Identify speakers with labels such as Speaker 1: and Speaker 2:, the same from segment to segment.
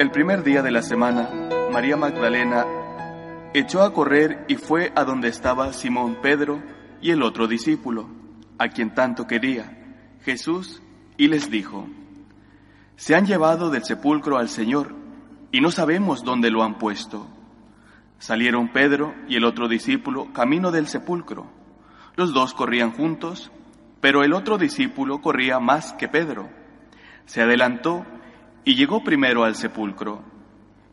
Speaker 1: El primer día de la semana, María Magdalena echó a correr y fue a donde estaba Simón Pedro y el otro discípulo, a quien tanto quería, Jesús, y les dijo, Se han llevado del sepulcro al Señor, y no sabemos dónde lo han puesto. Salieron Pedro y el otro discípulo camino del sepulcro. Los dos corrían juntos, pero el otro discípulo corría más que Pedro. Se adelantó y llegó primero al sepulcro,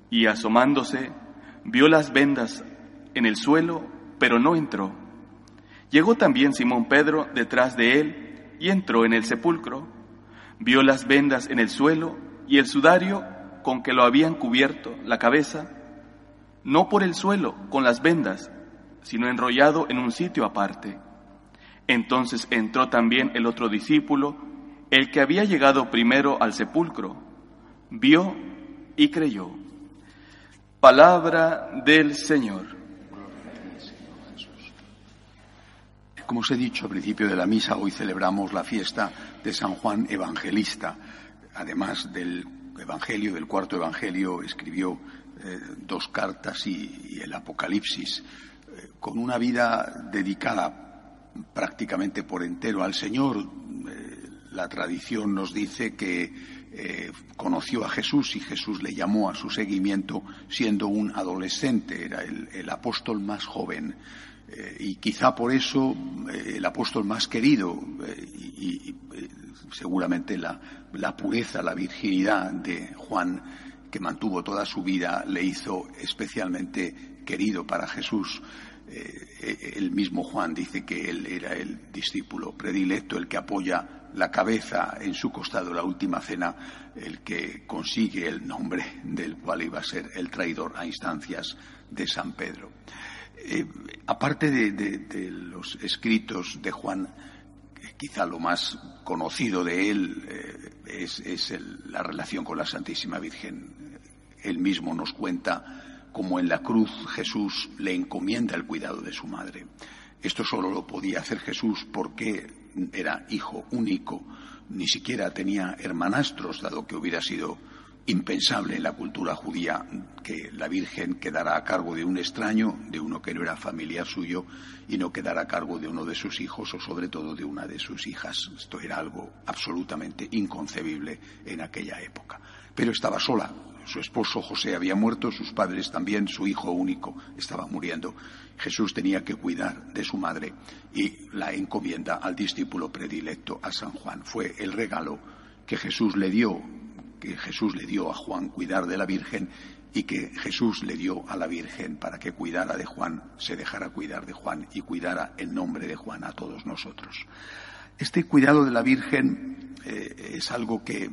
Speaker 1: y asomándose, vio las vendas en el suelo, pero no entró. Llegó también Simón Pedro detrás de él y entró en el sepulcro. Vio las vendas en el suelo y el sudario con que lo habían cubierto la cabeza, no por el suelo con las vendas, sino enrollado en un sitio aparte. Entonces entró también el otro discípulo, el que había llegado primero al sepulcro, vio y creyó. Palabra del Señor.
Speaker 2: Como os he dicho al principio de la misa, hoy celebramos la fiesta de San Juan Evangelista. Además del Evangelio, del cuarto Evangelio, escribió eh, dos cartas y, el Apocalipsis, eh, con una vida dedicada prácticamente por entero al Señor. Eh, la tradición nos dice que eh, conoció a Jesús y Jesús le llamó a su seguimiento siendo un adolescente, era el, apóstol más joven. Eh, y quizá por eso eh, el apóstol más querido y, seguramente la, la, pureza, la virginidad de Juan, que mantuvo toda su vida, le hizo especialmente querido para Jesús. El mismo Juan dice que él era el discípulo predilecto, el que apoya la cabeza en su costado la última cena el que consigue el nombre del cual iba a ser el traidor a instancias de San Pedro. Eh, aparte de, los escritos de Juan, quizá lo más conocido de él eh, es, la relación con la Santísima Virgen. Él mismo nos cuenta cómo en la cruz Jesús le encomienda el cuidado de su madre. Esto solo lo podía hacer Jesús porque era hijo único, ni siquiera tenía hermanastros, dado que hubiera sido impensable en la cultura judía que la Virgen quedara a cargo de un extraño, de uno que no era familiar suyo, y no quedara a cargo de uno de sus hijos o sobre todo de una de sus hijas. Esto era algo absolutamente inconcebible en aquella época. Pero estaba sola. Su esposo José había muerto, sus padres también, su hijo único estaba muriendo. Jesús tenía que cuidar de su madre y la encomienda al discípulo predilecto, a San Juan. Fue el regalo que Jesús le dio, que Jesús le dio a Juan cuidar de la Virgen y que Jesús le dio a la Virgen para que cuidara de Juan, se dejara cuidar de Juan y cuidara en nombre de Juan a todos nosotros. Este cuidado de la Virgen eh, es algo que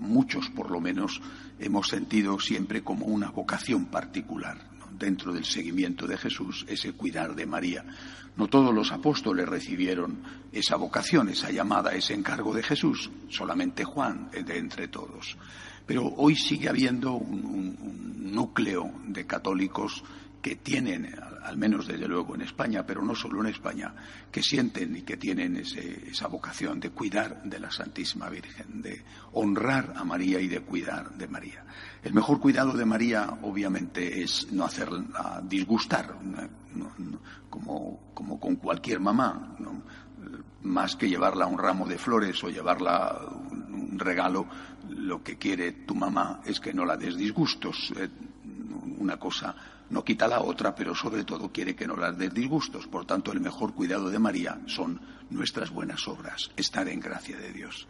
Speaker 2: muchos, por lo menos, hemos sentido siempre como una vocación particular dentro del seguimiento de Jesús ese cuidar de María. No todos los apóstoles recibieron esa vocación, esa llamada, ese encargo de Jesús, solamente Juan de entre todos. Pero hoy sigue habiendo un, núcleo de católicos que tienen, al menos desde luego en España, pero no solo en España, que sienten y que tienen esa vocación de cuidar de la Santísima Virgen, de honrar a María y de cuidar de María. El mejor cuidado de María, obviamente, es no hacerla disgustar, como, como, con cualquier mamá. Más que llevarla un ramo de flores o llevarla un regalo, lo que quiere tu mamá es que no la des disgustos. Eh, una cosa no quita la otra, pero sobre todo quiere que no la des disgustos. Por tanto, el mejor cuidado de María son nuestras buenas obras, estar en gracia de Dios.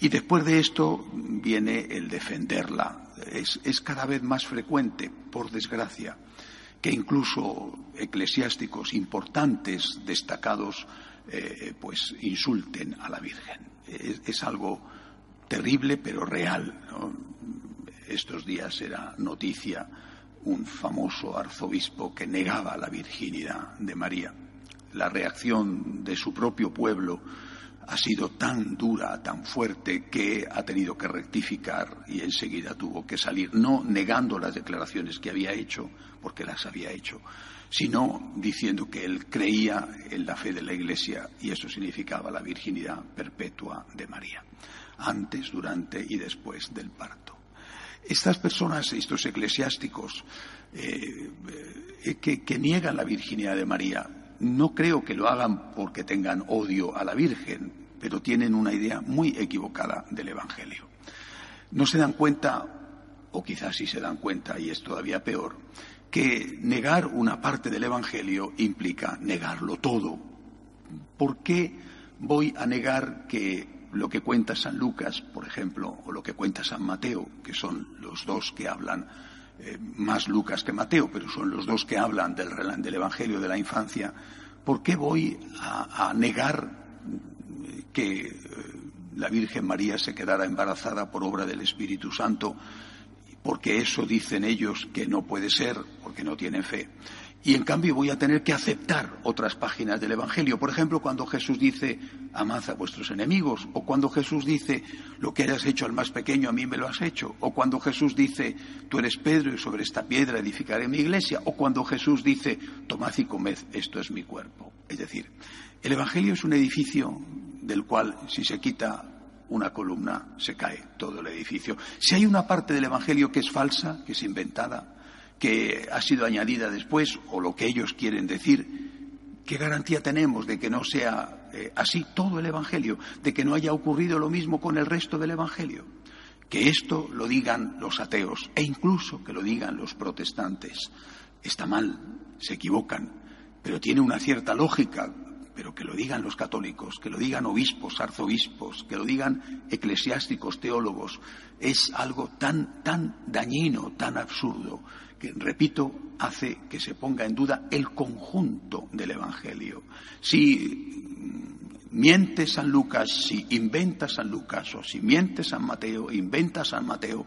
Speaker 2: Y después de esto viene el defenderla. Es, cada vez más frecuente, por desgracia, que incluso eclesiásticos importantes, destacados, eh, pues insulten a la Virgen. Es, algo terrible, pero real. Estos días era noticia un famoso arzobispo que negaba la virginidad de María. La reacción de su propio pueblo ha sido tan dura, tan fuerte, que ha tenido que rectificar y enseguida tuvo que salir, no negando las declaraciones que había hecho, porque las había hecho, sino diciendo que él creía en la fe de la Iglesia y eso significaba la virginidad perpetua de María, antes, durante y después del parto. Estas personas, estos eclesiásticos, eh, eh, que, niegan la virginidad de María, no creo que lo hagan porque tengan odio a la Virgen, pero tienen una idea muy equivocada del Evangelio. No se dan cuenta, o quizás sí se dan cuenta, y es todavía peor, que negar una parte del Evangelio implica negarlo todo. ¿Por qué voy a negar que lo que cuenta San Lucas, por ejemplo, o lo que cuenta San Mateo, que son los dos que hablan, eh, más Lucas que Mateo, pero son los dos que hablan del, del Evangelio de la infancia, ¿por qué voy a, negar que eh, la Virgen María se quedara embarazada por obra del Espíritu Santo? Porque eso dicen ellos que no puede ser, porque no tienen fe y en cambio voy a tener que aceptar otras páginas del Evangelio. Por ejemplo, cuando Jesús dice, amad a vuestros enemigos, o cuando Jesús dice, lo que hayas hecho al más pequeño, a mí me lo has hecho, o cuando Jesús dice, tú eres Pedro y sobre esta piedra edificaré mi iglesia, o cuando Jesús dice, tomad y comed, esto es mi cuerpo. Es decir, el Evangelio es un edificio del cual, si se quita una columna, se cae todo el edificio. Si hay una parte del Evangelio que es falsa, que es inventada, que ha sido añadida después o lo que ellos quieren decir, ¿qué garantía tenemos de que no sea eh, así todo el Evangelio, de que no haya ocurrido lo mismo con el resto del Evangelio? Que esto lo digan los ateos e incluso que lo digan los protestantes. Está mal, se equivocan, pero tiene una cierta lógica, pero que lo digan los católicos, que lo digan obispos, arzobispos, que lo digan eclesiásticos, teólogos, es algo tan, tan dañino, tan absurdo, que, repito, hace que se ponga en duda el conjunto del Evangelio. Si miente San Lucas, si inventa San Lucas, o si miente San Mateo, inventa San Mateo,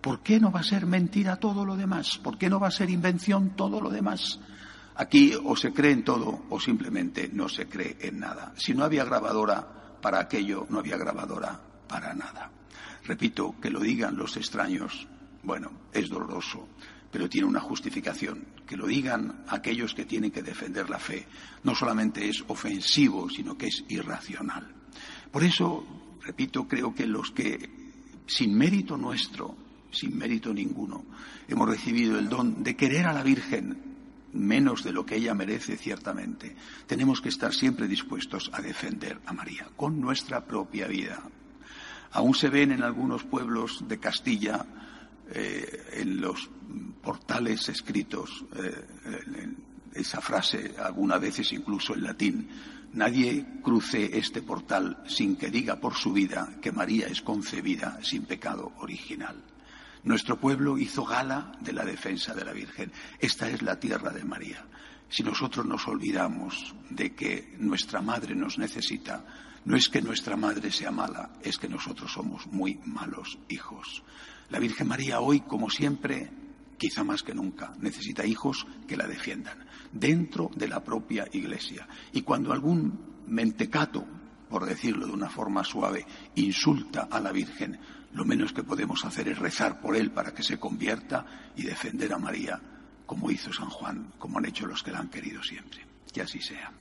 Speaker 2: ¿por qué no va a ser mentira todo lo demás? ¿Por qué no va a ser invención todo lo demás? Aquí o se cree en todo o simplemente no se cree en nada. Si no había grabadora para aquello, no había grabadora para nada. Repito, que lo digan los extraños, bueno, es doloroso, pero tiene una justificación. Que lo digan aquellos que tienen que defender la fe no solamente es ofensivo, sino que es irracional. Por eso, repito, creo que los que, sin mérito nuestro, sin mérito ninguno, hemos recibido el don de querer a la Virgen menos de lo que ella merece ciertamente, tenemos que estar siempre dispuestos a defender a María con nuestra propia vida. Aún se ven en algunos pueblos de Castilla eh, en los portales escritos eh, esa frase, algunas veces incluso en latín, nadie cruce este portal sin que diga por su vida que María es concebida sin pecado original. Nuestro pueblo hizo gala de la defensa de la Virgen. Esta es la tierra de María. Si nosotros nos olvidamos de que nuestra madre nos necesita, no es que nuestra madre sea mala, es que nosotros somos muy malos hijos. La Virgen María hoy, como siempre, quizá más que nunca, necesita hijos que la defiendan dentro de la propia Iglesia. Y cuando algún mentecato, por decirlo de una forma suave, insulta a la Virgen, lo menos que podemos hacer es rezar por él para que se convierta y defender a María, como hizo San Juan, como han hecho los que la han querido siempre. Que así sea.